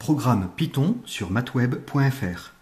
Programme Python sur matweb.fr